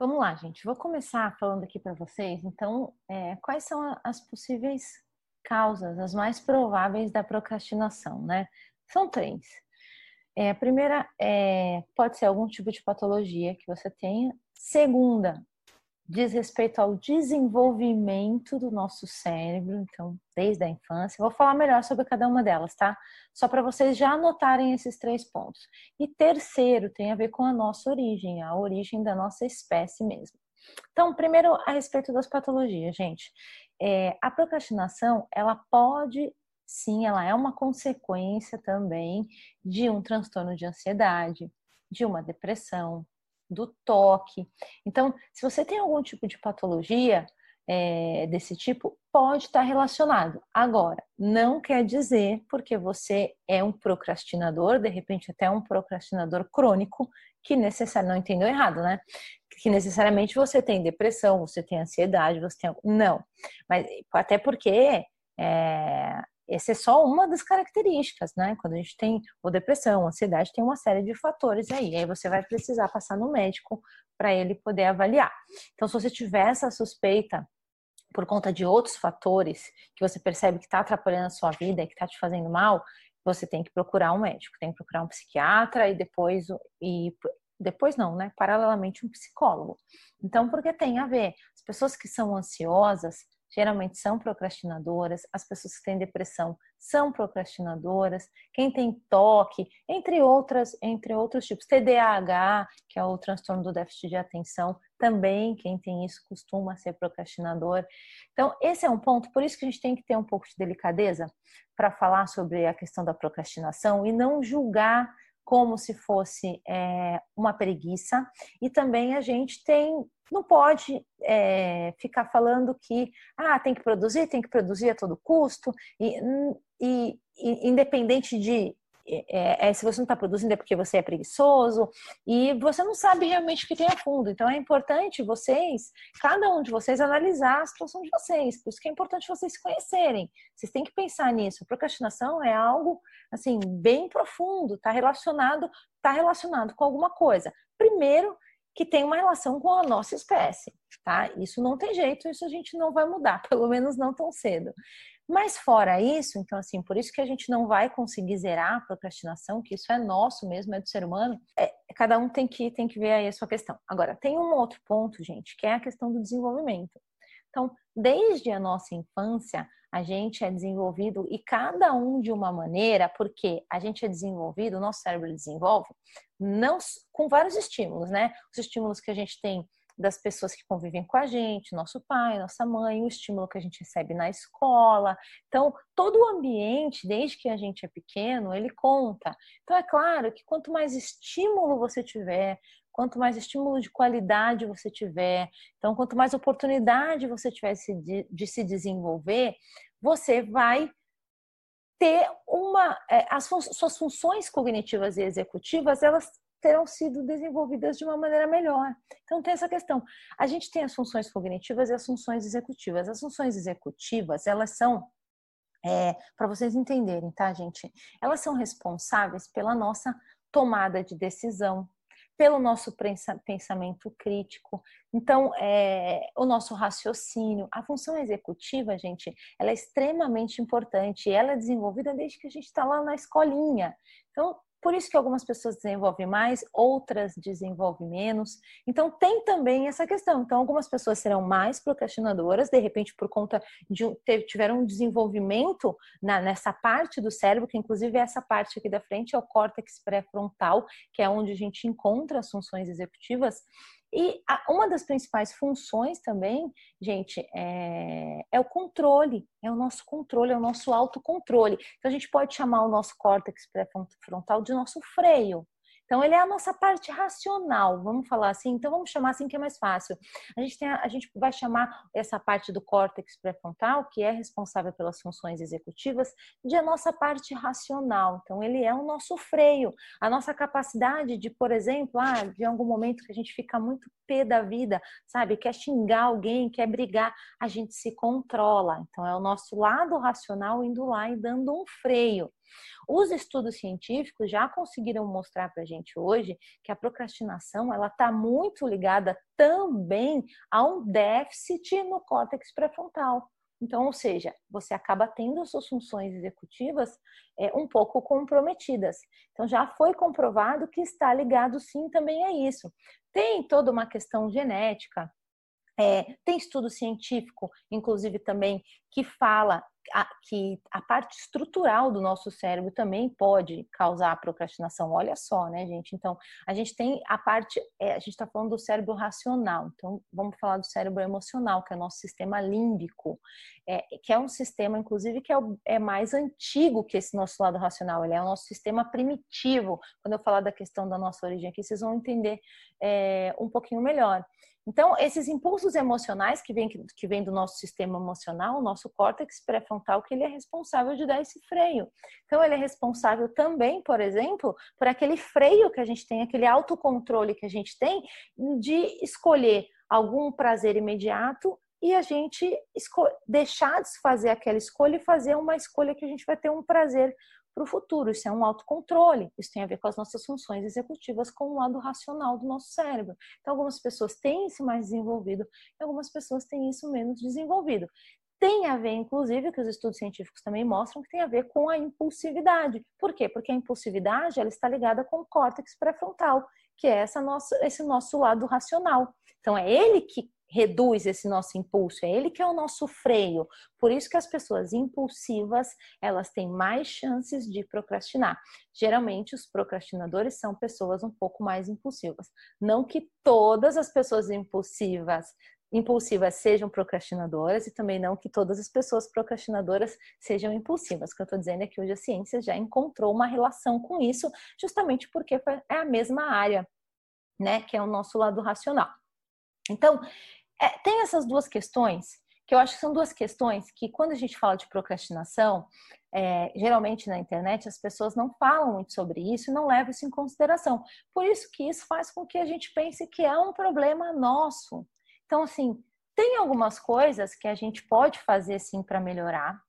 Vamos lá, gente. Vou começar falando aqui para vocês. Então, é, quais são as possíveis causas, as mais prováveis da procrastinação, né? São três. É, a primeira é, pode ser algum tipo de patologia que você tenha. Segunda, diz respeito ao desenvolvimento do nosso cérebro, então, desde a infância. Vou falar melhor sobre cada uma delas, tá? Só para vocês já anotarem esses três pontos. E terceiro, tem a ver com a nossa origem, a origem da nossa espécie mesmo. Então, primeiro, a respeito das patologias, gente. É, a procrastinação, ela pode sim, ela é uma consequência também de um transtorno de ansiedade, de uma depressão, do toque. Então, se você tem algum tipo de patologia é, desse tipo, pode estar relacionado. Agora, não quer dizer porque você é um procrastinador, de repente até um procrastinador crônico, que necessariamente, não entendeu errado, né? Que necessariamente você tem depressão, você tem ansiedade, você tem. Não. Mas até porque é, essa é só uma das características, né? Quando a gente tem ou depressão, ansiedade, tem uma série de fatores aí. Aí você vai precisar passar no médico para ele poder avaliar. Então, se você tiver essa suspeita por conta de outros fatores que você percebe que está atrapalhando a sua vida e que está te fazendo mal, você tem que procurar um médico, tem que procurar um psiquiatra e depois e depois não, né? Paralelamente um psicólogo. Então, porque tem a ver. As pessoas que são ansiosas, geralmente são procrastinadoras, as pessoas que têm depressão são procrastinadoras, quem tem toque, entre outras, entre outros tipos, TDAH, que é o transtorno do déficit de atenção, também quem tem isso costuma ser procrastinador. Então, esse é um ponto, por isso que a gente tem que ter um pouco de delicadeza para falar sobre a questão da procrastinação e não julgar como se fosse é, uma preguiça, e também a gente tem não pode é, ficar falando que ah, tem que produzir, tem que produzir a todo custo, e, e, e independente de é, é, se você não está produzindo é porque você é preguiçoso e você não sabe realmente o que tem a fundo. Então é importante vocês, cada um de vocês, analisar a situação de vocês. Por isso que é importante vocês se conhecerem. Vocês têm que pensar nisso. Procrastinação é algo assim bem profundo, está relacionado, tá relacionado com alguma coisa. Primeiro que tem uma relação com a nossa espécie, tá? Isso não tem jeito, isso a gente não vai mudar, pelo menos não tão cedo. Mas fora isso, então assim, por isso que a gente não vai conseguir zerar a procrastinação, que isso é nosso mesmo, é do ser humano. É, cada um tem que tem que ver aí a sua questão. Agora, tem um outro ponto, gente, que é a questão do desenvolvimento. Então, desde a nossa infância, a gente é desenvolvido e cada um de uma maneira, porque a gente é desenvolvido, o nosso cérebro desenvolve, não com vários estímulos, né? Os estímulos que a gente tem das pessoas que convivem com a gente, nosso pai, nossa mãe, o estímulo que a gente recebe na escola. Então, todo o ambiente, desde que a gente é pequeno, ele conta. Então, é claro que quanto mais estímulo você tiver, quanto mais estímulo de qualidade você tiver, então quanto mais oportunidade você tiver de, se desenvolver, você vai ter uma é, as suas funções cognitivas e executivas elas terão sido desenvolvidas de uma maneira melhor. Então tem essa questão. A gente tem as funções cognitivas e as funções executivas. As funções executivas elas são é, para vocês entenderem, tá, gente? Elas são responsáveis pela nossa tomada de decisão, pelo nosso pensamento crítico. Então, é, o nosso raciocínio, a função executiva, gente, ela é extremamente importante. Ela é desenvolvida desde que a gente está lá na escolinha. Então, por isso que algumas pessoas desenvolvem mais, outras desenvolvem menos. Então tem também essa questão. Então algumas pessoas serão mais procrastinadoras, de repente por conta de tiveram um desenvolvimento na, nessa parte do cérebro, que inclusive é essa parte aqui da frente é o córtex pré-frontal, que é onde a gente encontra as funções executivas. E uma das principais funções também, gente, é, é, o controle, é o nosso controle, é o nosso autocontrole. Então a gente pode chamar o nosso córtex pré-frontal de nosso freio. Então, ele é a nossa parte racional, vamos falar assim. Então, vamos chamar assim que é mais fácil. A gente, tem a, a gente vai chamar essa parte do córtex pré-frontal, que é responsável pelas funções executivas, de a nossa parte racional. Então, ele é o nosso freio, a nossa capacidade de, por exemplo, ah, de algum momento que a gente fica muito pé da vida, sabe? Quer xingar alguém, quer brigar, a gente se controla. Então, é o nosso lado racional indo lá e dando um freio. Os estudos científicos já conseguiram mostrar para a gente hoje que a procrastinação ela está muito ligada também a um déficit no córtex pré-frontal. Então, ou seja, você acaba tendo suas funções executivas é, um pouco comprometidas. Então, já foi comprovado que está ligado sim também a isso. Tem toda uma questão genética, é, tem estudo científico, inclusive também, que fala a, que a parte estrutural do nosso cérebro também pode causar procrastinação. Olha só, né, gente? Então, a gente tem a parte, é, a gente está falando do cérebro racional. Então, vamos falar do cérebro emocional, que é o nosso sistema límbico, é, que é um sistema, inclusive, que é, o, é mais antigo que esse nosso lado racional. Ele é o nosso sistema primitivo. Quando eu falar da questão da nossa origem aqui, vocês vão entender é, um pouquinho melhor. Então, esses impulsos emocionais que vêm que vem do nosso sistema emocional, o nosso córtex pré-frontal, que ele é responsável de dar esse freio. Então, ele é responsável também, por exemplo, por aquele freio que a gente tem, aquele autocontrole que a gente tem de escolher algum prazer imediato e a gente deixar de fazer aquela escolha e fazer uma escolha que a gente vai ter um prazer para o futuro. Isso é um autocontrole. Isso tem a ver com as nossas funções executivas, com o lado racional do nosso cérebro. Então, algumas pessoas têm isso mais desenvolvido e algumas pessoas têm isso menos desenvolvido. Tem a ver, inclusive, que os estudos científicos também mostram que tem a ver com a impulsividade. Por quê? Porque a impulsividade ela está ligada com o córtex pré-frontal, que é essa nossa, esse nosso lado racional. Então, é ele que reduz esse nosso impulso, é ele que é o nosso freio. Por isso que as pessoas impulsivas, elas têm mais chances de procrastinar. Geralmente os procrastinadores são pessoas um pouco mais impulsivas. Não que todas as pessoas impulsivas impulsivas sejam procrastinadoras e também não que todas as pessoas procrastinadoras sejam impulsivas. O que eu estou dizendo é que hoje a ciência já encontrou uma relação com isso, justamente porque é a mesma área, né, que é o nosso lado racional. Então, é, tem essas duas questões que eu acho que são duas questões que, quando a gente fala de procrastinação, é, geralmente na internet as pessoas não falam muito sobre isso e não levam isso em consideração. Por isso que isso faz com que a gente pense que é um problema nosso. Então, assim, tem algumas coisas que a gente pode fazer sim para melhorar,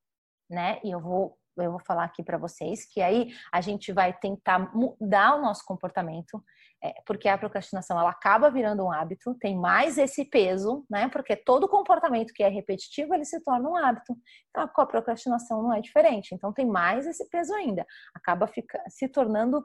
né? E eu vou eu vou falar aqui para vocês, que aí a gente vai tentar mudar o nosso comportamento, é, porque a procrastinação ela acaba virando um hábito, tem mais esse peso, né? Porque todo comportamento que é repetitivo ele se torna um hábito. Então a procrastinação não é diferente, então tem mais esse peso ainda, acaba fica, se tornando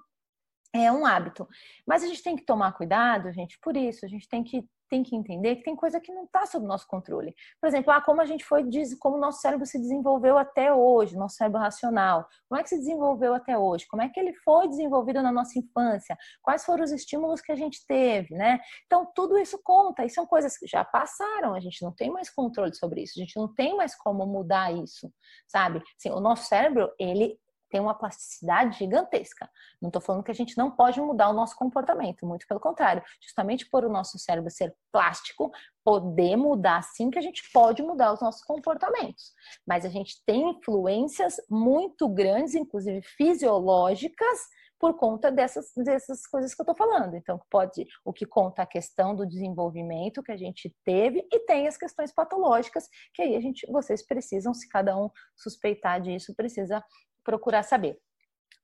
é um hábito. Mas a gente tem que tomar cuidado, gente, por isso, a gente tem que tem que entender que tem coisa que não está sob nosso controle. Por exemplo, ah, como a gente foi, como o nosso cérebro se desenvolveu até hoje, nosso cérebro racional. Como é que se desenvolveu até hoje? Como é que ele foi desenvolvido na nossa infância? Quais foram os estímulos que a gente teve, né? Então, tudo isso conta, e são coisas que já passaram, a gente não tem mais controle sobre isso, a gente não tem mais como mudar isso, sabe? Assim, o nosso cérebro, ele tem uma plasticidade gigantesca. Não estou falando que a gente não pode mudar o nosso comportamento, muito pelo contrário. Justamente por o nosso cérebro ser plástico, poder mudar sim que a gente pode mudar os nossos comportamentos. Mas a gente tem influências muito grandes, inclusive fisiológicas, por conta dessas, dessas coisas que eu estou falando. Então, pode o que conta a questão do desenvolvimento que a gente teve e tem as questões patológicas que aí a gente, vocês precisam, se cada um suspeitar disso, precisa procurar saber.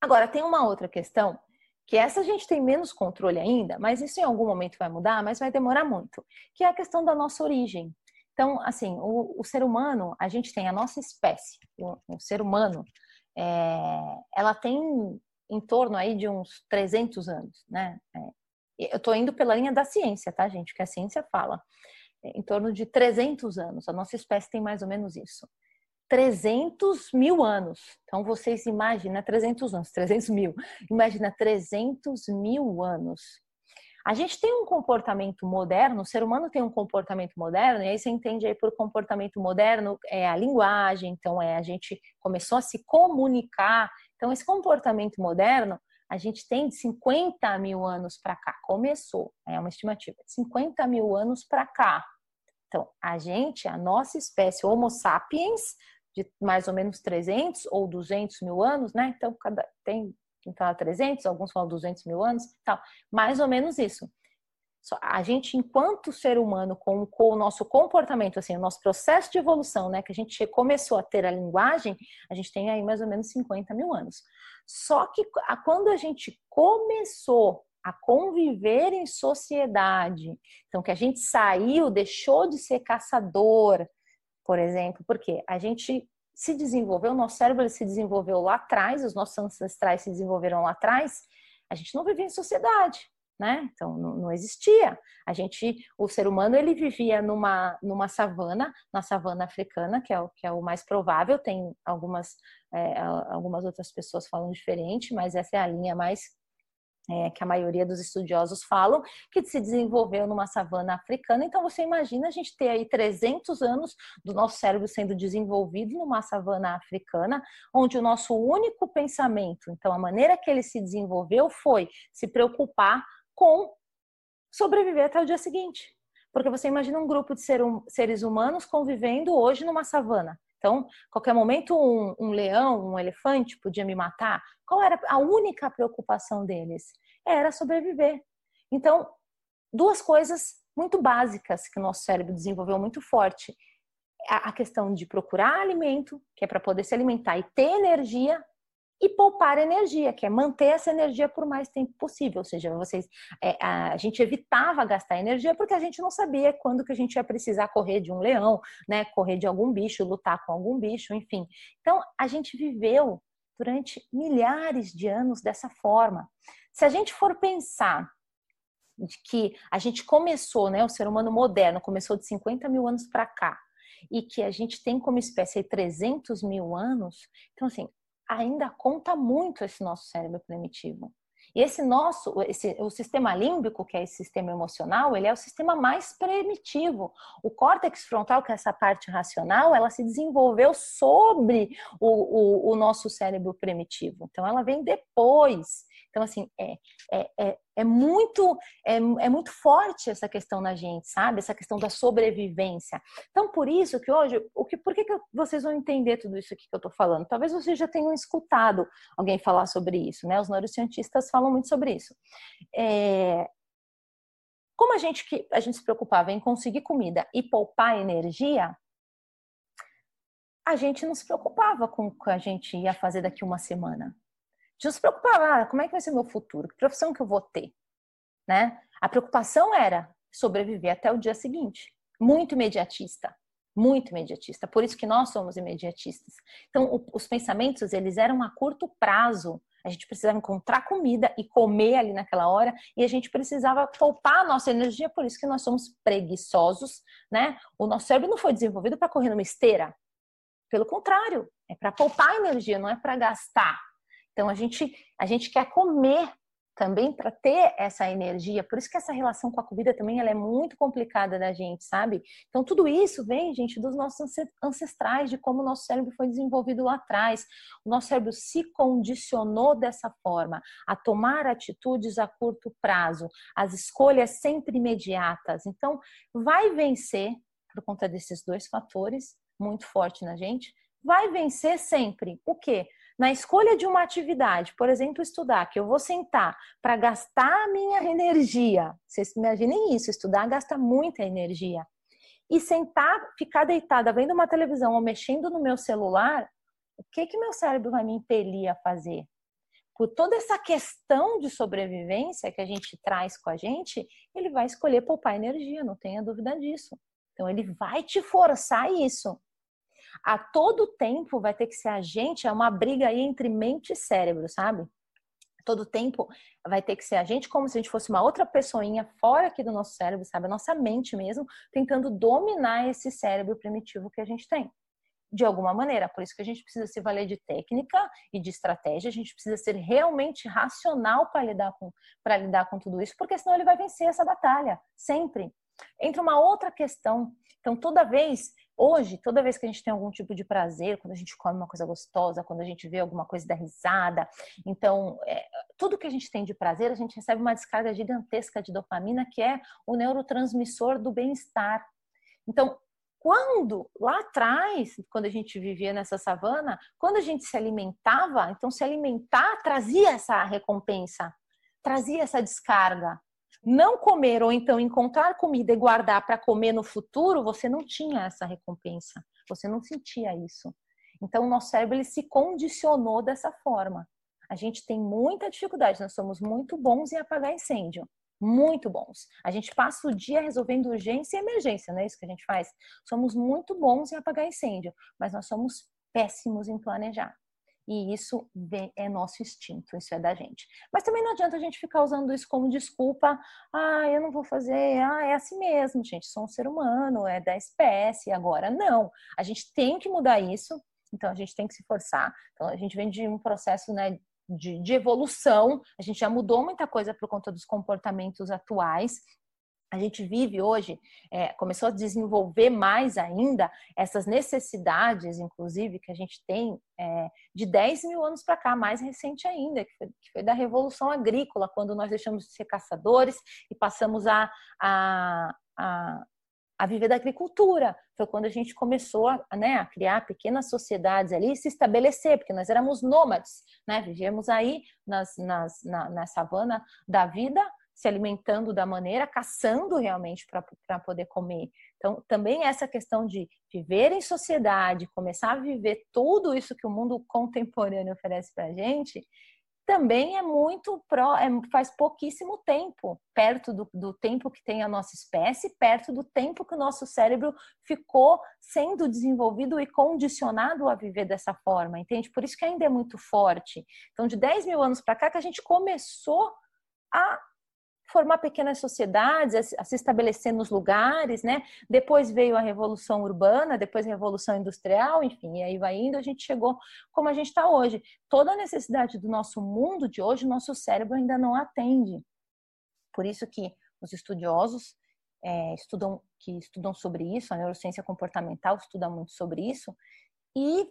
Agora, tem uma outra questão, que essa a gente tem menos controle ainda, mas isso em algum momento vai mudar, mas vai demorar muito, que é a questão da nossa origem. Então, assim, o, o ser humano, a gente tem a nossa espécie, o, o ser humano, é, ela tem em torno aí de uns 300 anos, né? É, eu estou indo pela linha da ciência, tá, gente? Que a ciência fala. É, em torno de 300 anos. A nossa espécie tem mais ou menos isso. 300 mil anos. Então, vocês imaginam, 300 anos, 300 mil. Imagina 300 mil anos. A gente tem um comportamento moderno, o ser humano tem um comportamento moderno, e aí você entende aí por comportamento moderno é a linguagem, então é a gente começou a se comunicar. Então, esse comportamento moderno, a gente tem de 50 mil anos para cá, começou, é uma estimativa, 50 mil anos para cá. Então, a gente, a nossa espécie Homo sapiens, de mais ou menos 300 ou 200 mil anos, né? Então, cada, tem fala 300, alguns falam 200 mil anos, tal. Mais ou menos isso. a gente, enquanto ser humano, com, com, o nosso comportamento, assim, o nosso processo de evolução, né, que a gente começou a ter a linguagem, a gente tem aí mais ou menos 50 mil anos. Só que a, quando a gente começou a conviver em sociedade, então que a gente saiu, deixou de ser caçador, por exemplo, porque a gente se desenvolveu, o nosso cérebro se desenvolveu lá atrás, os nossos ancestrais se desenvolveram lá atrás, a gente não vivia em sociedade né? Então não, não, existia. A gente, o ser humano, ele vivia numa, numa savana, na savana africana, que é o, que é o mais provável. Tem algumas, é, algumas outras pessoas falam diferente, mas essa é a linha mais é, que a maioria dos estudiosos falam, que se desenvolveu numa savana africana. Então, você imagina a gente ter aí 300 anos do nosso cérebro sendo desenvolvido numa savana africana, onde o nosso único pensamento, então, a maneira que ele se desenvolveu foi se preocupar com sobreviver até o dia seguinte. Porque você imagina um grupo de ser seres humanos convivendo hoje numa savana. Então, qualquer momento, um, um, leão, um elefante podia me matar. Qual era a única preocupação deles? Era sobreviver. Então, duas coisas muito básicas que o nosso cérebro desenvolveu muito forte. A questão de procurar alimento, que é para poder se alimentar e ter energia, e poupar energia, que é manter essa energia por mais tempo possível. Ou seja, vocês, é, a gente evitava gastar energia porque a gente não sabia quando que a gente ia precisar correr de um leão, né? Correr de algum bicho, lutar com algum bicho, enfim. Então, a gente viveu durante milhares de anos dessa forma. Se a gente for pensar de que a gente começou, né, o ser humano moderno começou de 50 mil anos para cá, e que a gente tem como espécie 300 mil anos, então assim, ainda conta muito esse nosso cérebro primitivo. E esse nosso, esse, o sistema límbico, que é esse sistema emocional, ele é o sistema mais primitivo. O córtex frontal, que é essa parte racional, ela se desenvolveu sobre o, o, o nosso cérebro primitivo. Então, ela vem depois. Então, assim, é, é, é, é muito é, é, muito forte essa questão na gente, sabe? Essa questão da sobrevivência. Então, por isso que hoje, o que, por que, que vocês vão entender tudo isso aqui que eu estou falando? Talvez vocês já tenham escutado alguém falar sobre isso, né? Os neurocientistas falam muito sobre isso. É, como a gente, que a gente se preocupava em conseguir comida e poupar energia, a gente não se preocupava com o que a gente ia fazer daqui uma semana não se preocupava, ah, como é que vai ser meu futuro? Que profissão que eu vou ter? Né? A preocupação era sobreviver até o dia seguinte. Muito imediatista, muito imediatista. Por isso que nós somos imediatistas. Então, o, os pensamentos, eles eram a curto prazo. A gente precisava encontrar comida e comer ali naquela hora, e a gente precisava poupar a nossa energia, por isso que nós somos preguiçosos, né? O nosso cérebro não foi desenvolvido para correr numa esteira. Pelo contrário, é para poupar energia, não é para gastar. Então a gente a gente quer comer também para ter essa energia. Por isso que essa relação com a comida também ela é muito complicada da gente, sabe? Então tudo isso vem, gente, dos nossos ancestrais, de como o nosso cérebro foi desenvolvido lá atrás. O nosso cérebro se condicionou dessa forma a tomar atitudes a curto prazo, as escolhas sempre imediatas. Então vai vencer por conta desses dois fatores muito forte na gente. Vai vencer sempre o quê? Na escolha de uma atividade, por exemplo, estudar, que eu vou sentar para gastar minha energia, vocês imaginem isso, estudar gasta muita energia, e sentar, ficar deitada vendo uma televisão ou mexendo no meu celular, o que que meu cérebro vai me impelir a fazer? Por toda essa questão de sobrevivência que a gente traz com a gente, ele vai escolher poupar energia, não tenha dúvida disso. Então ele vai te forçar isso a todo tempo vai ter que ser a gente, é uma briga aí entre mente e cérebro, sabe? Todo tempo vai ter que ser a gente como se a gente fosse uma outra pessoinha fora aqui do nosso cérebro, sabe? A nossa mente mesmo, tentando dominar esse cérebro primitivo que a gente tem de alguma maneira. Por isso que a gente precisa se valer de técnica e de estratégia, a gente precisa ser realmente racional para lidar com para lidar com tudo isso, porque senão ele vai vencer essa batalha, sempre. Entra uma outra questão. Então, toda vez Hoje, toda vez que a gente tem algum tipo de prazer, quando a gente come uma coisa gostosa, quando a gente vê alguma coisa da risada, então, é, tudo que a gente tem de prazer, a gente recebe uma descarga gigantesca de dopamina, que é o neurotransmissor do bem-estar. Então, quando lá atrás, quando a gente vivia nessa savana, quando a gente se alimentava, então se alimentar trazia essa recompensa, trazia essa descarga. Não comer ou então encontrar comida e guardar para comer no futuro, você não tinha essa recompensa, você não sentia isso. Então, o nosso cérebro ele se condicionou dessa forma. A gente tem muita dificuldade, nós somos muito bons em apagar incêndio, muito bons. A gente passa o dia resolvendo urgência e emergência, não é isso que a gente faz? Somos muito bons em apagar incêndio, mas nós somos péssimos em planejar. E isso é nosso instinto, isso é da gente. Mas também não adianta a gente ficar usando isso como desculpa. Ah, eu não vou fazer. Ah, é assim mesmo, gente. Sou um ser humano, é da espécie. Agora, não. A gente tem que mudar isso. Então, a gente tem que se forçar. Então, a gente vem de um processo né, de, de evolução. A gente já mudou muita coisa por conta dos comportamentos atuais a gente vive hoje, é, começou a desenvolver mais ainda essas necessidades, inclusive, que a gente tem é, de 10 mil anos para cá, mais recente ainda, que foi, que foi, da Revolução Agrícola, quando nós deixamos de ser caçadores e passamos a, a, a, a viver da agricultura. Foi quando a gente começou a, né, a criar pequenas sociedades ali e se estabelecer, porque nós éramos nômades, né? vivíamos aí nas, nas, na, na savana da vida, se alimentando da maneira, caçando realmente para poder comer. Então, também essa questão de viver em sociedade, começar a viver tudo isso que o mundo contemporâneo oferece para a gente, também é muito pró, é, faz pouquíssimo tempo, perto do, do, tempo que tem a nossa espécie, perto do tempo que o nosso cérebro ficou sendo desenvolvido e condicionado a viver dessa forma, entende? Por isso que ainda é muito forte. Então, de 10 mil anos para cá, que a gente começou a formar pequenas sociedades, a se estabelecer nos lugares, né? Depois veio a revolução urbana, depois a revolução industrial, enfim, e aí vai indo, a gente chegou como a gente está hoje. Toda a necessidade do nosso mundo de hoje, o nosso cérebro ainda não atende. Por isso que os estudiosos é, estudam que estudam sobre isso, a neurociência comportamental estuda muito sobre isso, e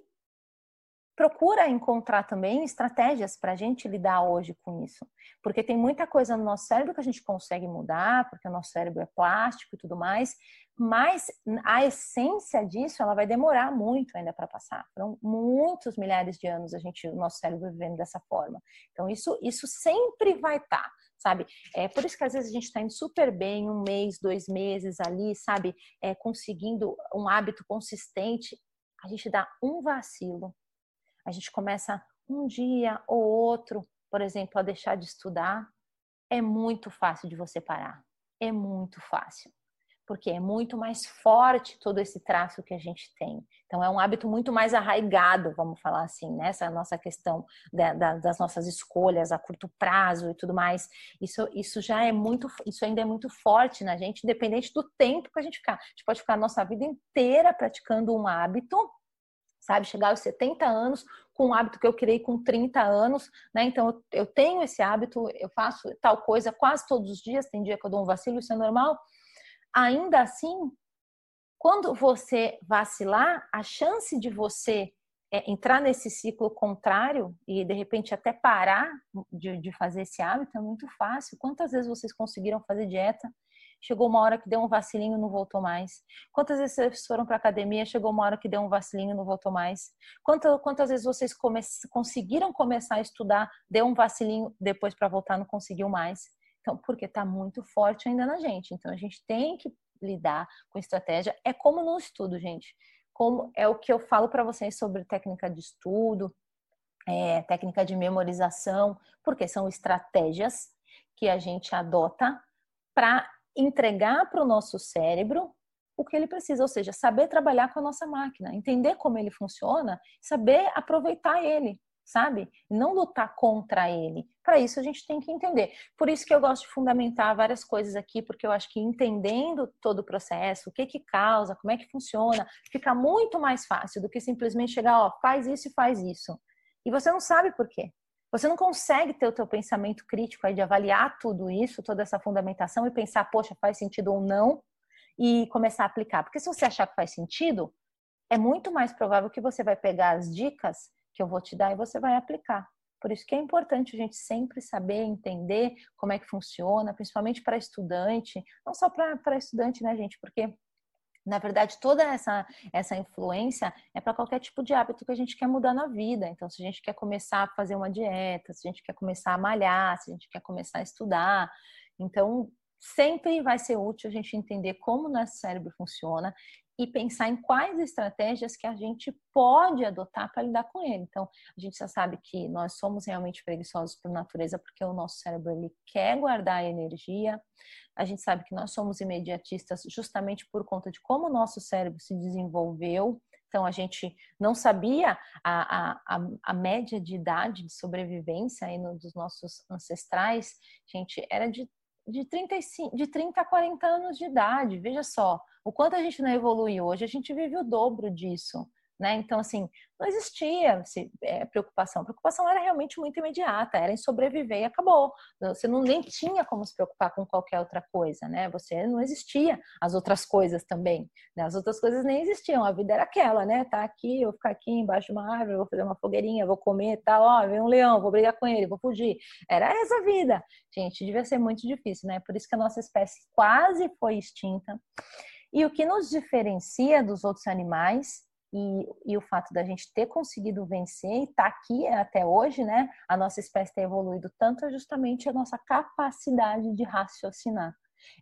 procura encontrar também estratégias para a gente lidar hoje com isso. Porque tem muita coisa no nosso cérebro que a gente consegue mudar, porque o nosso cérebro é plástico e tudo mais, mas a essência disso ela vai demorar muito ainda para passar. Foram muitos milhares de anos a gente, o nosso cérebro vivendo dessa forma. Então isso, isso sempre vai estar. Tá sabe? É por isso que às vezes a gente está indo super bem, um mês, dois meses ali, sabe? É, conseguindo um hábito consistente, a gente dá um vacilo, a gente começa um dia ou outro, por exemplo, a deixar de estudar, é muito fácil de você parar. É muito fácil. Porque é muito mais forte todo esse traço que a gente tem. Então, é um hábito muito mais arraigado, vamos falar assim, nessa né? nossa questão das nossas escolhas a curto prazo e tudo mais. Isso, isso já é muito, isso ainda é muito forte na gente, independente do tempo que a gente ficar. A gente pode ficar a nossa vida inteira praticando um hábito, sabe? Chegar aos 70 anos com um hábito que eu criei com 30 anos, né? Então eu tenho esse hábito, eu faço tal coisa quase todos os dias, tem dia que eu dou um vacilo, isso é normal. Ainda assim, quando você vacilar, a chance de você é, entrar nesse ciclo contrário e de repente até parar de, de fazer esse hábito é muito fácil. Quantas vezes vocês conseguiram fazer dieta chegou uma hora que deu um vacilinho e não voltou mais? Quantas vezes vocês foram para academia, chegou uma hora que deu um vacilinho e não voltou mais? Quantas, vezes vocês come, conseguiram começar a estudar, deu um vacilinho, depois para voltar não conseguiu mais? Então, porque está muito forte ainda na gente. Então, a gente tem que lidar com estratégia. É como no estudo, gente. Como é o que eu falo para vocês sobre técnica de estudo, é, técnica de memorização, porque são estratégias que a gente adota para entregar para o nosso cérebro o que ele precisa, ou seja, saber trabalhar com a nossa máquina, entender como ele funciona, saber aproveitar ele, sabe? Não lutar contra ele. Para isso a gente tem que entender. Por isso que eu gosto de fundamentar várias coisas aqui, porque eu acho que entendendo todo o processo, o que que causa, como é que funciona, fica muito mais fácil do que simplesmente chegar, ó, faz isso e faz isso. E você não sabe por quê. Você não consegue ter o teu pensamento crítico aí de avaliar tudo isso, toda essa fundamentação e pensar, poxa, faz sentido ou não, e começar a aplicar. Porque se você achar que faz sentido, é muito mais provável que você vai pegar as dicas que eu vou te dar e você vai aplicar. Por isso que é importante a gente sempre saber entender como é que funciona, principalmente para estudante, não só para estudante, né, gente? Porque na verdade, toda essa, essa influência é para qualquer tipo de hábito que a gente quer mudar na vida. Então, se a gente quer começar a fazer uma dieta, se a gente quer começar a malhar, se a gente quer começar a estudar. Então, sempre vai ser útil a gente entender como o nosso cérebro funciona e pensar em quais estratégias que a gente pode adotar para lidar com ele. Então, a gente já sabe que nós somos realmente preguiçosos por natureza porque o nosso cérebro ele quer guardar energia. A gente sabe que nós somos imediatistas justamente por conta de como o nosso cérebro se desenvolveu. Então, a gente não sabia a, a, a, média de idade de sobrevivência aí no, dos nossos ancestrais, gente, era de, de, 35, de 30 a 40 anos de idade. Veja só, o quanto a gente não evolui hoje, a gente vive o dobro disso. Né? Então, assim, não existia é, preocupação. A preocupação era realmente muito imediata, era em sobreviver e acabou. Você não nem tinha como se preocupar com qualquer outra coisa, né? Você não existia as outras coisas também. Né? As outras coisas nem existiam, a vida era aquela, né? Tá aqui, eu vou ficar aqui embaixo de uma árvore, vou fazer uma fogueirinha, vou comer tal, ó, vem um leão, vou brigar com ele, vou fugir. Era essa vida. Gente, devia ser muito difícil, né? Por isso que a nossa espécie quase foi extinta. E o que nos diferencia dos outros animais e, e, o fato da gente ter conseguido vencer e estar tá aqui até hoje, né? A nossa espécie ter evoluído tanto é justamente a nossa capacidade de raciocinar.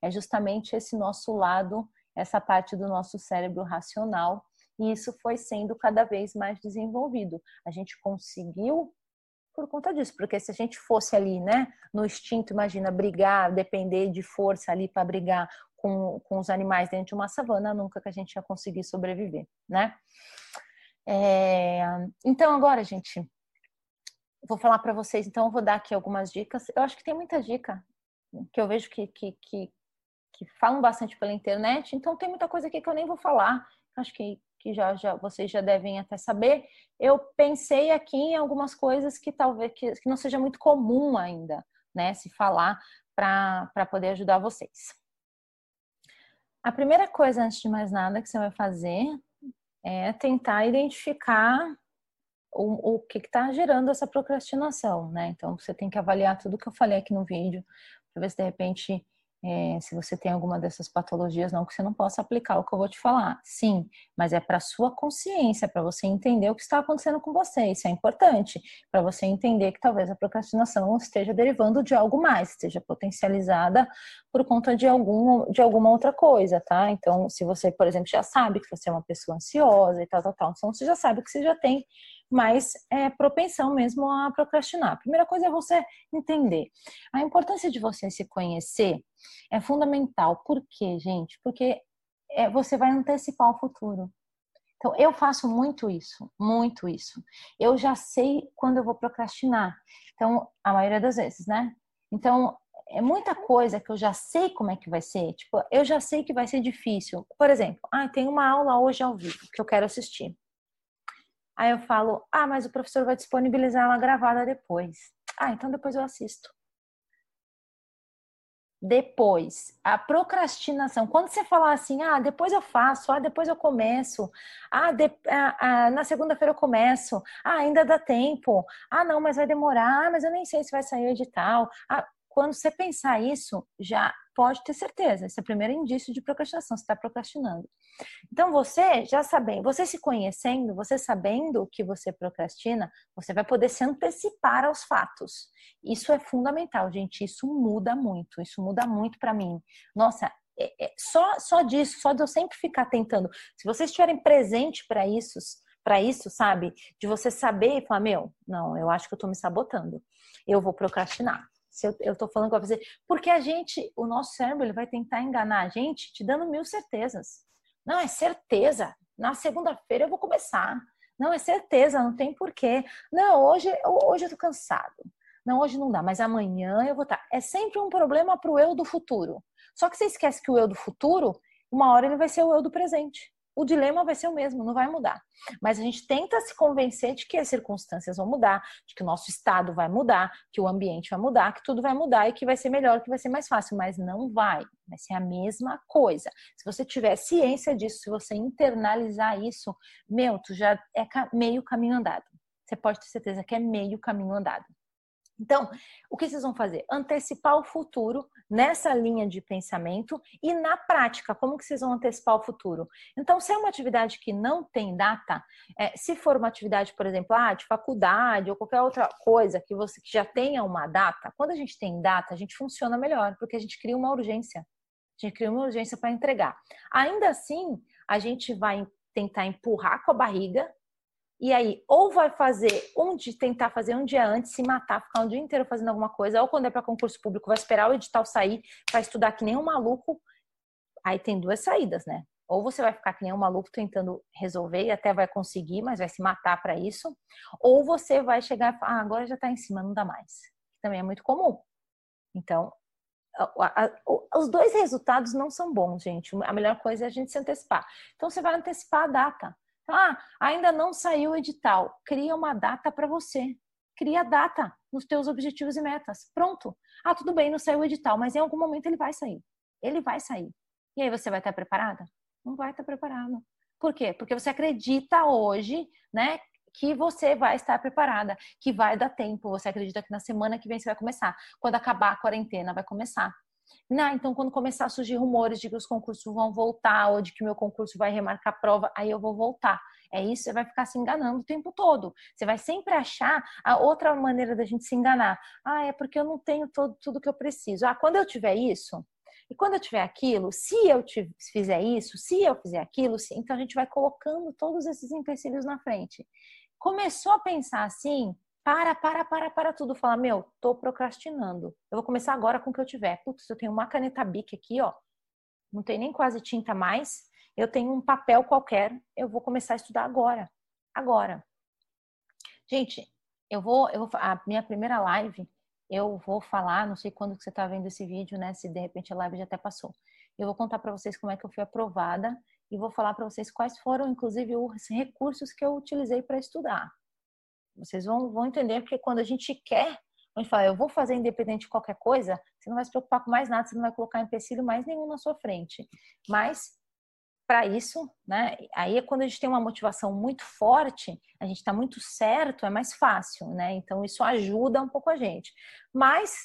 É justamente esse nosso lado, essa parte do nosso cérebro racional, e isso foi sendo cada vez mais desenvolvido. A gente conseguiu por conta disso, porque se a gente fosse ali, né, no instinto, imagina, brigar, depender de força ali para brigar com, com os animais dentro de uma savana, nunca que a gente ia conseguir sobreviver, né? É, então, agora, gente, vou falar para vocês, então, vou dar aqui algumas dicas. Eu acho que tem muita dica que eu vejo que, que, que, que falam bastante pela internet, então tem muita coisa aqui que eu nem vou falar. Acho que, que já, já vocês já devem até saber. Eu pensei aqui em algumas coisas que talvez que, que não seja muito comum ainda, né, se falar para poder ajudar vocês. A primeira coisa, antes de mais nada, que você vai fazer é tentar identificar o, o que está gerando essa procrastinação, né? Então, você tem que avaliar tudo que eu falei aqui no vídeo, para ver se de repente é, se você tem alguma dessas patologias, não que você não possa aplicar o que eu vou te falar. Sim, mas é para sua consciência, para você entender o que está acontecendo com você. Isso é importante, para você entender que talvez a procrastinação esteja derivando de algo mais, esteja potencializada por conta de, algum, de alguma outra coisa, tá? Então, se você, por exemplo, já sabe que você é uma pessoa ansiosa e tal, tal, tal, então você já sabe que você já tem mais é, propensão mesmo a procrastinar. A primeira coisa é você entender. A importância de você se conhecer é fundamental. Por quê, gente? Porque é, você vai antecipar o futuro. Então, eu faço muito isso, muito isso. Eu já sei quando eu vou procrastinar. Então, a maioria das vezes, né? Então, é muita coisa que eu já sei como é que vai ser. Tipo, eu já sei que vai ser difícil. Por exemplo, ah, tem uma aula hoje ao vivo que eu quero assistir. Aí eu falo, ah, mas o professor vai disponibilizar ela gravada depois. Ah, então depois eu assisto. Depois, a procrastinação. Quando você falar assim, ah, depois eu faço, ah, depois eu começo, ah, de, ah, ah na segunda-feira eu começo, ah, ainda dá tempo, ah, não, mas vai demorar, ah, mas eu nem sei se vai sair o edital. Ah, quando você pensar isso, já pode ter certeza. Esse é o primeiro indício de procrastinação, você está procrastinando. Então, você já sabendo, você se conhecendo, você sabendo que você procrastina, você vai poder se antecipar aos fatos. Isso é fundamental, gente. Isso muda muito. Isso muda muito para mim. Nossa, é, é, só, só disso, só de eu sempre ficar tentando. Se vocês estiverem presente para isso, para isso, sabe? De você saber e falar, meu, não, eu acho que eu tô me sabotando. Eu vou procrastinar se eu, tô falando com você, porque a gente, o nosso cérebro, ele vai tentar enganar a gente te dando mil certezas. Não, é certeza. Na segunda-feira eu vou começar. Não, é certeza, não tem porquê. Não, hoje, hoje eu tô cansado. Não, hoje não dá, mas amanhã eu vou estar. Tá. É sempre um problema pro eu do futuro. Só que você esquece que o eu do futuro, uma hora ele vai ser o eu do presente o dilema vai ser o mesmo, não vai mudar. Mas a gente tenta se convencer de que as circunstâncias vão mudar, de que o nosso estado vai mudar, que o ambiente vai mudar, que tudo vai mudar e que vai ser melhor, que vai ser mais fácil, mas não vai. Vai ser a mesma coisa. Se você tiver ciência disso, se você internalizar isso, meu, tu já é meio caminho andado. Você pode ter certeza que é meio caminho andado. Então, o que vocês vão fazer? Antecipar o futuro nessa linha de pensamento e na prática, como que vocês vão antecipar o futuro? Então, se é uma atividade que não tem data, é, se for uma atividade, por exemplo, ah, de faculdade ou qualquer outra coisa que você que já tenha uma data, quando a gente tem data, a gente funciona melhor, porque a gente cria uma urgência. A gente cria uma urgência para entregar. Ainda assim, a gente vai tentar empurrar com a barriga e aí, ou vai fazer um de tentar fazer um dia antes, se matar, ficar um dia inteiro fazendo alguma coisa, ou quando é para concurso público, vai esperar o edital sair, vai estudar que nem um maluco. Aí tem duas saídas, né? Ou você vai ficar que nem um maluco tentando resolver e até vai conseguir, mas vai se matar para isso, ou você vai chegar ah, agora já está em cima, não dá mais. Também é muito comum. Então, os dois resultados não são bons, gente. A melhor coisa é a gente se antecipar. Então, você vai antecipar a data. Ah, ainda não saiu o edital. Cria uma data para você. Cria data nos teus objetivos e metas. Pronto. Ah, tudo bem, não saiu o edital, mas em algum momento ele vai sair. Ele vai sair. E aí você vai estar preparada? Não vai estar preparada. Por quê? Porque você acredita hoje, né, que você vai estar preparada, que vai dar tempo. Você acredita que na semana que vem você vai começar. Quando acabar a quarentena, vai começar. Não, então quando começar a surgir rumores de que os concursos vão voltar ou de que meu concurso vai remarcar a prova, aí eu vou voltar. É isso, você vai ficar se enganando o tempo todo. Você vai sempre achar a outra maneira da gente se enganar. Ah, é porque eu não tenho todo, tudo que eu preciso. Ah, quando eu tiver isso, e quando eu tiver aquilo, se eu fizer isso, se eu fizer aquilo, então a gente vai colocando todos esses empecilhos na frente. Começou a pensar assim, para, para, para, para tudo. Fala, meu, tô procrastinando. Eu vou começar agora com o que eu tiver. Putz, eu tenho uma caneta Bic aqui, ó. Não tem nem quase tinta mais. Eu tenho um papel qualquer. Eu vou começar a estudar agora. Agora. Gente, eu vou, eu vou a minha primeira live, eu vou falar, não sei quando que você está vendo esse vídeo, né? Se de repente a live já até passou. Eu vou contar para vocês como é que eu fui aprovada e vou falar para vocês quais foram, inclusive, os recursos que eu utilizei para estudar. Vocês vão, vão entender porque quando a gente quer, a gente fala, eu vou fazer independente de qualquer coisa, você não vai se preocupar com mais nada, você não vai colocar empecilho mais nenhum na sua frente. Mas para isso, né? Aí é quando a gente tem uma motivação muito forte, a gente está muito certo, é mais fácil, né? Então isso ajuda um pouco a gente. Mas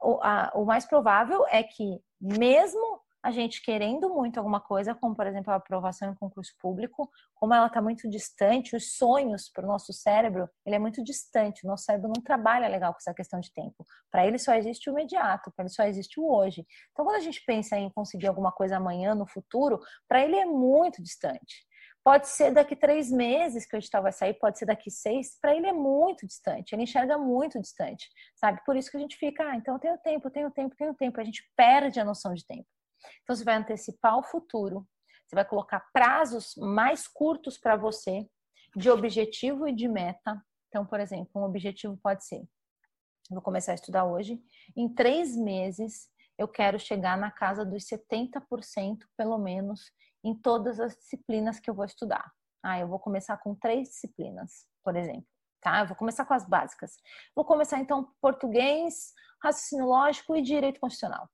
o, a, o mais provável é que mesmo a gente querendo muito alguma coisa, como por exemplo a aprovação em concurso público, como ela está muito distante, os sonhos para o nosso cérebro, ele é muito distante, o nosso cérebro não trabalha legal com essa questão de tempo. Para ele só existe o imediato, para ele só existe o hoje. Então quando a gente pensa em conseguir alguma coisa amanhã, no futuro, para ele é muito distante. Pode ser daqui três meses que o edital vai sair, pode ser daqui seis. Para ele é muito distante, ele enxerga muito distante, sabe? Por isso que a gente fica, ah, então eu tenho tempo, eu tenho tempo, eu tenho tempo. A gente perde a noção de tempo. Então, você vai antecipar o futuro, você vai colocar prazos mais curtos para você, de objetivo e de meta. Então, por exemplo, um objetivo pode ser: vou começar a estudar hoje, em três meses eu quero chegar na casa dos 70%, pelo menos, em todas as disciplinas que eu vou estudar. Ah, eu vou começar com três disciplinas, por exemplo. Tá? Eu vou começar com as básicas. Vou começar então português, raciocínio lógico e direito constitucional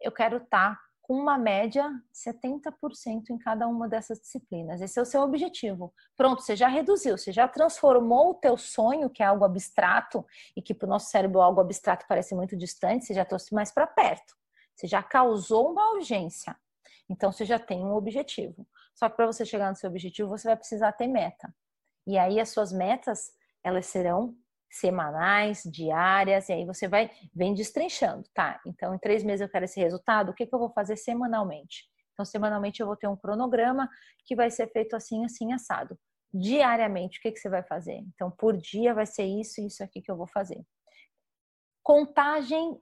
eu quero estar com uma média de 70% em cada uma dessas disciplinas. Esse é o seu objetivo. Pronto, você já reduziu, você já transformou o teu sonho, que é algo abstrato, e que para o nosso cérebro algo abstrato parece muito distante, você já trouxe mais para perto. Você já causou uma urgência. Então, você já tem um objetivo. Só que para você chegar no seu objetivo, você vai precisar ter meta. E aí, as suas metas, elas serão semanais, diárias, e aí você vai, vem destrinchando, tá? Então, em três meses eu quero esse resultado, o que, que eu vou fazer semanalmente? Então, semanalmente eu vou ter um cronograma que vai ser feito assim, assim, assado. Diariamente, o que, que você vai fazer? Então, por dia vai ser isso e isso aqui que eu vou fazer. Contagem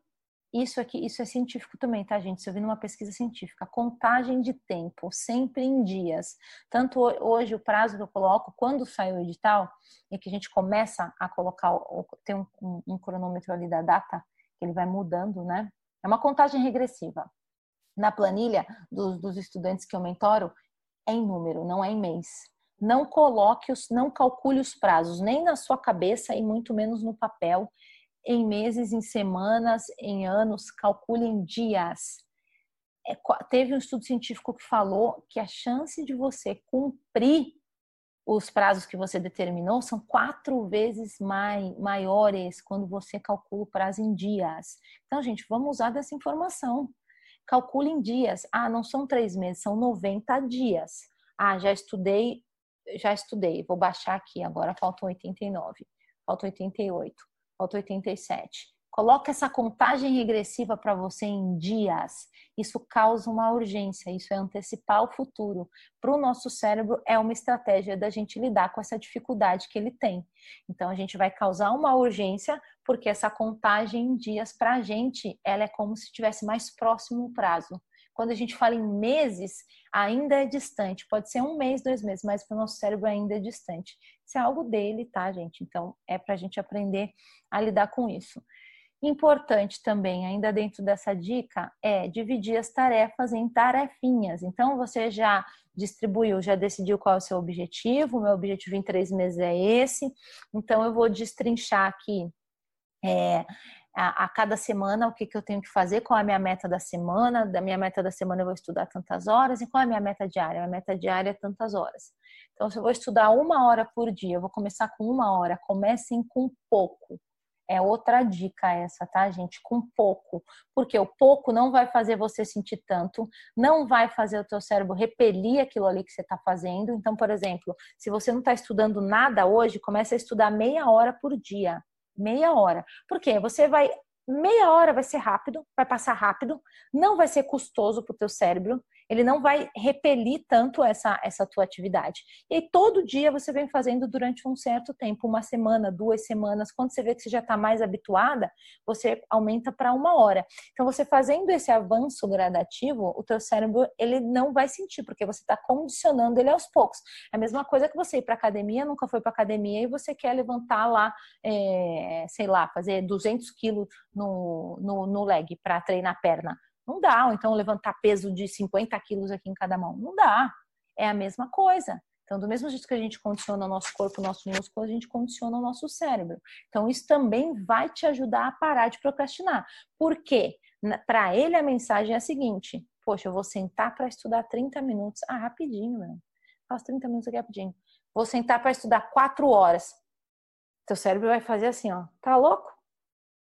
isso aqui, isso é científico também, tá, gente? Isso eu vi numa pesquisa científica. Contagem de tempo, sempre em dias. Tanto hoje, o prazo que eu coloco, quando sai o edital, e que a gente começa a colocar, tem um, um, um cronômetro ali da data, que ele vai mudando, né? É uma contagem regressiva. Na planilha dos, dos estudantes que eu mentoro, é em número, não é em mês. Não coloque os, não calcule os prazos, nem na sua cabeça e muito menos no papel em meses, em semanas, em anos, calcule em dias. É, teve um estudo científico que falou que a chance de você cumprir os prazos que você determinou são quatro vezes mai, maiores quando você calcula o prazo em dias. Então, gente, vamos usar dessa informação. Calcule em dias. Ah, não são três meses, são 90 dias. Ah, já estudei, já estudei. Vou baixar aqui, agora faltam 89, faltam 88, faltam 87. Coloque essa contagem regressiva para você em dias. Isso causa uma urgência, isso é antecipar o futuro. Para o nosso cérebro, é uma estratégia da gente lidar com essa dificuldade que ele tem. Então, a gente vai causar uma urgência, porque essa contagem em dias, para a gente, ela é como se estivesse mais próximo o prazo. Quando a gente fala em meses, ainda é distante. Pode ser um mês, dois meses, mas para o nosso cérebro ainda é distante. Isso é algo dele, tá, gente? Então, é para a gente aprender a lidar com isso. Importante também, ainda dentro dessa dica, é dividir as tarefas em tarefinhas. Então, você já distribuiu, já decidiu qual é o seu objetivo. Meu objetivo em três meses é esse. Então, eu vou destrinchar aqui é, a, a, cada semana o que, que eu tenho que fazer, qual é a minha meta da semana. Da minha meta da semana eu vou estudar tantas horas. E qual é a minha meta diária? A meta diária é tantas horas. Então, se eu vou estudar uma hora por dia, eu vou começar com uma hora. Comecem com pouco. É outra dica essa, tá, gente? Com pouco. Porque o pouco não vai fazer você sentir tanto, não vai fazer o teu cérebro repelir aquilo ali que você está fazendo. Então, por exemplo, se você não está estudando nada hoje, comece a estudar meia hora por dia. Meia hora. Por quê? Você vai meia hora vai ser rápido, vai passar rápido, não vai ser custoso para o teu cérebro ele não vai repelir tanto essa, essa tua atividade. E aí, todo dia você vem fazendo durante um certo tempo, uma semana, duas semanas. Quando você vê que você já está mais habituada, você aumenta para uma hora. Então, você fazendo esse avanço gradativo, o teu cérebro ele não vai sentir, porque você está condicionando ele aos poucos. É a mesma coisa que você ir para academia, nunca foi para academia e você quer levantar lá, é, sei lá, fazer 200 quilos no, no, no leg para treinar a perna. Não dá. Ou então levantar peso de 50 quilos aqui em cada mão. Não dá. É a mesma coisa. Então, do mesmo jeito que a gente condiciona o nosso corpo, o nosso músculo, a gente condiciona o nosso cérebro. Então, isso também vai te ajudar a parar de procrastinar. Por quê? Para ele, a mensagem é a seguinte: Poxa, eu vou sentar para estudar 30 minutos. Ah, rapidinho, meu. Faço 30 minutos aqui rapidinho. Vou sentar para estudar 4 horas. Teu cérebro vai fazer assim, ó. Tá louco?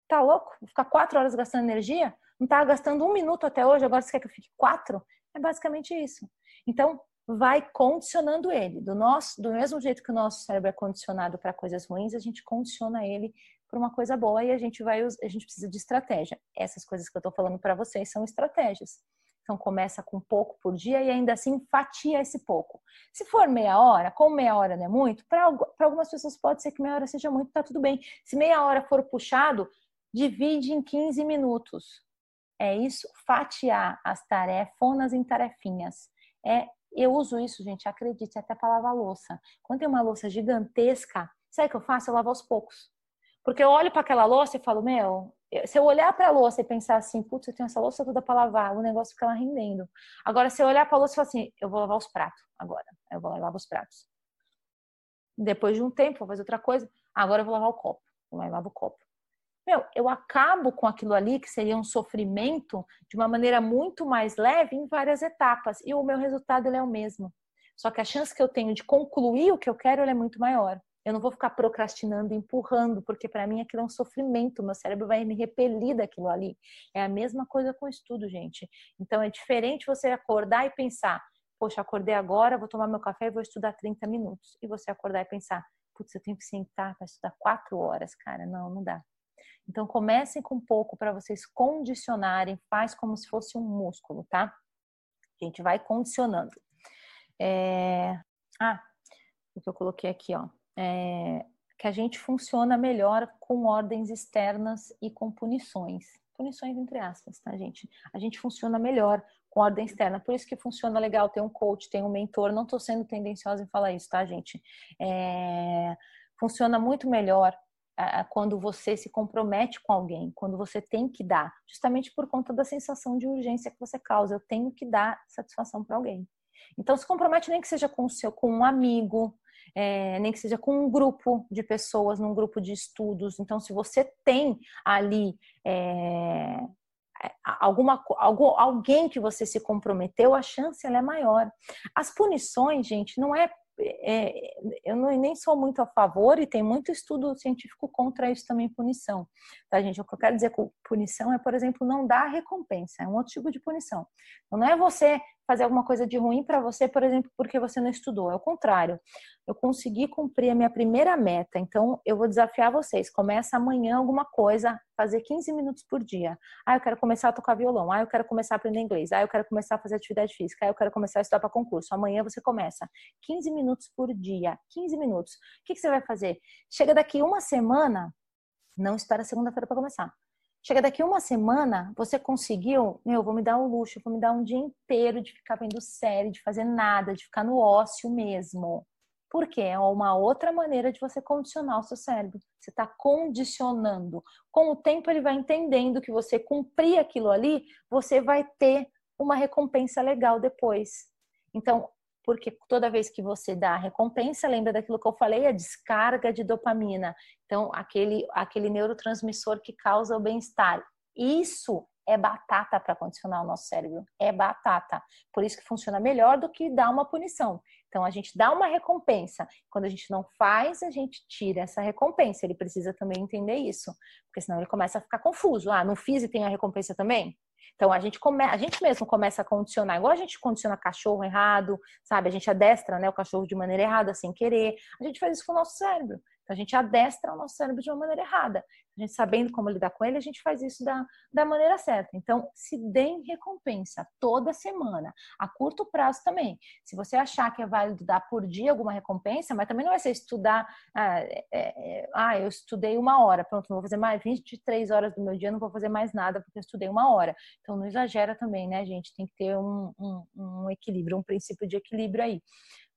Tá louco? Vou ficar 4 horas gastando energia? Não estava gastando um minuto até hoje, agora você quer que eu fique quatro? É basicamente isso. Então, vai condicionando ele. Do, nosso, do mesmo jeito que o nosso cérebro é condicionado para coisas ruins, a gente condiciona ele para uma coisa boa e a gente vai a gente precisa de estratégia. Essas coisas que eu estou falando para vocês são estratégias. Então começa com pouco por dia e ainda assim fatia esse pouco. Se for meia hora, como meia hora não é muito, para algumas pessoas pode ser que meia hora seja muito, tá tudo bem. Se meia hora for puxado, divide em 15 minutos é isso, fatiar as tarefonas em tarefinhas. É, eu uso isso, gente, acredite, até para lavar louça. Quando tem uma louça gigantesca, sabe o que eu faço? Eu lavo aos poucos. Porque eu olho para aquela louça e falo, meu, se eu olhar para a louça e pensar assim, putz, eu tenho essa louça toda para lavar, o negócio fica lá rendendo. Agora, se eu olhar para a louça e falar assim, eu vou lavar os pratos agora, eu vou lavar os pratos. Depois de um tempo, vou fazer outra coisa, agora eu vou lavar o copo, vou lavo o copo meu, eu acabo com aquilo ali que seria um sofrimento de uma maneira muito mais leve em várias etapas e o meu resultado é o mesmo. Só que a chance que eu tenho de concluir o que eu quero é muito maior. Eu não vou ficar procrastinando, empurrando, porque para mim aquilo é um sofrimento, meu cérebro vai me repelir daquilo ali. É a mesma coisa com o estudo, gente. Então é diferente você acordar e pensar, poxa, acordei agora, vou tomar meu café e vou estudar 30 minutos. E você acordar e pensar, putz, eu tenho que sentar para estudar 4 horas, cara. Não, não dá. Então comecem com pouco para vocês condicionarem, faz como se fosse um músculo, tá? A gente vai condicionando. É... Ah, o que eu coloquei aqui, ó. É... Que a gente funciona melhor com ordens externas e com punições. Punições entre aspas, tá, gente? A gente funciona melhor com ordem externa. Por isso que funciona legal ter um coach, ter um mentor. Não estou sendo tendenciosa em falar isso, tá, gente? É... Funciona muito melhor quando você se compromete com alguém, quando você tem que dar, justamente por conta da sensação de urgência que você causa. Eu tenho que dar satisfação para alguém. Então, se compromete nem que seja com o seu, com um amigo, é, nem que seja com um grupo de pessoas, num grupo de estudos. Então, se você tem ali é, alguma algum, alguém que você se comprometeu, a chance ela é maior. As punições, gente, não é é, eu não, nem sou muito a favor e tem muito estudo científico contra isso também, punição. Tá, gente? O que eu quero dizer com punição é, por exemplo, não dar recompensa, é um outro tipo de punição. Então, não é você fazer alguma coisa de ruim para você, por exemplo, porque você não estudou. É o contrário. Eu consegui cumprir a minha primeira meta, então eu vou desafiar vocês. Começa amanhã alguma coisa, fazer 15 minutos por dia. Ah, eu quero começar a tocar violão. Ah, eu quero começar a aprender inglês. Ah, eu quero começar a fazer atividade física. Ah, eu quero começar a estudar para concurso. Amanhã você começa. 15 minutos por dia. 15 minutos. O que, que você vai fazer? Chega daqui uma semana, não espera segunda-feira para começar. Chega daqui uma semana, você conseguiu, meu, vou me dar um luxo, vou me dar um dia inteiro de ficar vendo série, de fazer nada, de ficar no ócio mesmo. Porque é uma outra maneira de você condicionar o seu cérebro. Você está condicionando. Com o tempo, ele vai entendendo que você cumprir aquilo ali, você vai ter uma recompensa legal depois. Então, porque toda vez que você dá a recompensa, lembra daquilo que eu falei, a descarga de dopamina. Então, aquele, aquele neurotransmissor que causa o bem-estar. Isso é batata para condicionar o nosso cérebro. É batata. Por isso que funciona melhor do que dar uma punição. Então, a gente dá uma recompensa. Quando a gente não faz, a gente tira essa recompensa. Ele precisa também entender isso. Porque senão ele começa a ficar confuso. Ah, não fiz e tem a recompensa também? Então a gente come, a gente mesmo começa a condicionar, igual a gente condiciona cachorro errado, sabe? A gente adestra, né, o cachorro de maneira errada, sem querer. A gente faz isso com o nosso cérebro. Então, a gente adestra o nosso cérebro de uma maneira errada. A gente sabendo como lidar com ele, a gente faz isso da, da maneira certa. Então, se deem recompensa toda semana, a curto prazo também. Se você achar que é válido dar por dia alguma recompensa, mas também não vai ser estudar, ah, é, é, ah eu estudei uma hora, pronto, não vou fazer mais 23 horas do meu dia, não vou fazer mais nada porque eu estudei uma hora. Então, não exagera também, né, gente? Tem que ter um, um, um equilíbrio, um princípio de equilíbrio aí.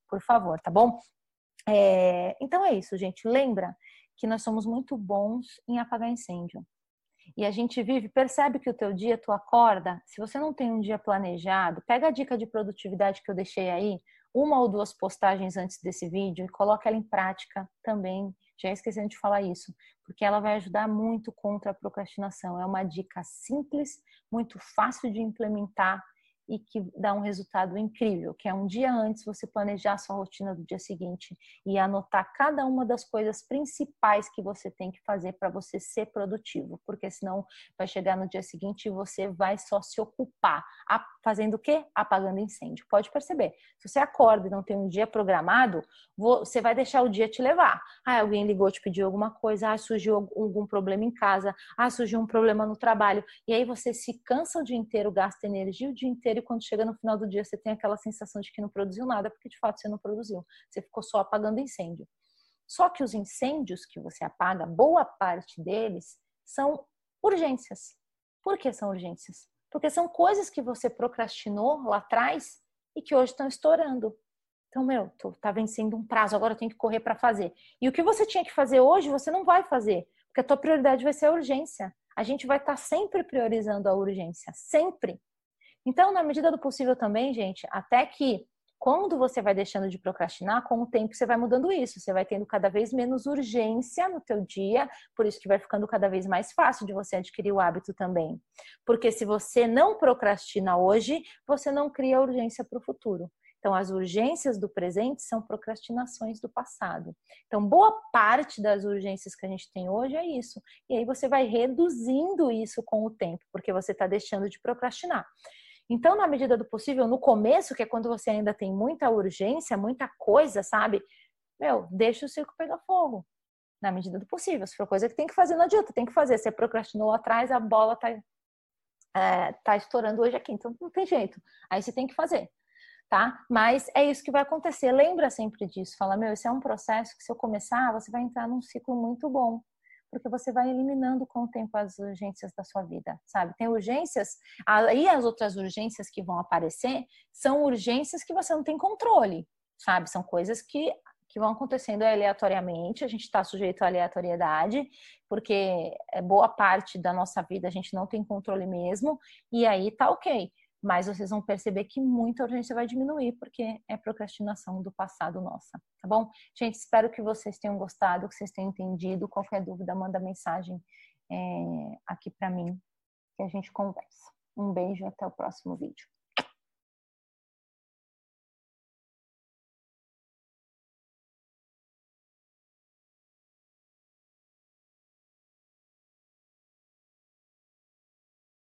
Por favor, tá bom? É, então é isso, gente. Lembra que nós somos muito bons em apagar incêndio. E a gente vive, percebe que o teu dia, tu acorda, se você não tem um dia planejado, pega a dica de produtividade que eu deixei aí, uma ou duas postagens antes desse vídeo e coloca ela em prática também. Já esqueci de falar isso, porque ela vai ajudar muito contra a procrastinação. É uma dica simples, muito fácil de implementar e que dá um resultado incrível, que é um dia antes você planejar a sua rotina do dia seguinte e anotar cada uma das coisas principais que você tem que fazer para você ser produtivo, porque senão vai chegar no dia seguinte e você vai só se ocupar fazendo o quê? Apagando incêndio. Pode perceber. Se você acorda e não tem um dia programado, você vai deixar o dia te levar. Ah, alguém ligou te pediu alguma coisa, ah, surgiu algum problema em casa, ah, surgiu um problema no trabalho, e aí você se cansa o dia inteiro, gasta energia o dia inteiro e quando chega no final do dia você tem aquela sensação de que não produziu nada, porque de fato você não produziu. Você ficou só apagando incêndio. Só que os incêndios que você apaga, boa parte deles são urgências. Por que são urgências? Porque são coisas que você procrastinou lá atrás e que hoje estão estourando. Então, meu, tô, tá vencendo um prazo, agora eu tenho que correr para fazer. E o que você tinha que fazer hoje, você não vai fazer, porque a tua prioridade vai ser a urgência. A gente vai estar tá sempre priorizando a urgência, sempre. Então, na medida do possível também, gente, até que quando você vai deixando de procrastinar, com o tempo você vai mudando isso, você vai tendo cada vez menos urgência no teu dia, por isso que vai ficando cada vez mais fácil de você adquirir o hábito também. Porque se você não procrastina hoje, você não cria urgência para o futuro. Então, as urgências do presente são procrastinações do passado. Então, boa parte das urgências que a gente tem hoje é isso. E aí você vai reduzindo isso com o tempo, porque você está deixando de procrastinar. Então, na medida do possível, no começo, que é quando você ainda tem muita urgência, muita coisa, sabe? Meu, deixa o circo pegar fogo. Na medida do possível. Se for coisa que tem que fazer, não adianta, tem que fazer. Você procrastinou atrás, a bola tá, é, tá estourando hoje aqui, então não tem jeito. Aí você tem que fazer, tá? Mas é isso que vai acontecer. Lembra sempre disso. Fala, meu, esse é um processo que se eu começar, você vai entrar num ciclo muito bom porque você vai eliminando com o tempo as urgências da sua vida, sabe? Tem urgências, aí as outras urgências que vão aparecer são urgências que você não tem controle, sabe? São coisas que que vão acontecendo aleatoriamente, a gente está sujeito à aleatoriedade, porque é boa parte da nossa vida a gente não tem controle mesmo, e aí tá ok mas vocês vão perceber que muita urgência vai diminuir, porque é procrastinação do passado nossa, tá bom? Gente, espero que vocês tenham gostado, que vocês tenham entendido. Qualquer dúvida, manda mensagem é, aqui para mim, que a gente conversa. Um beijo e até o próximo vídeo.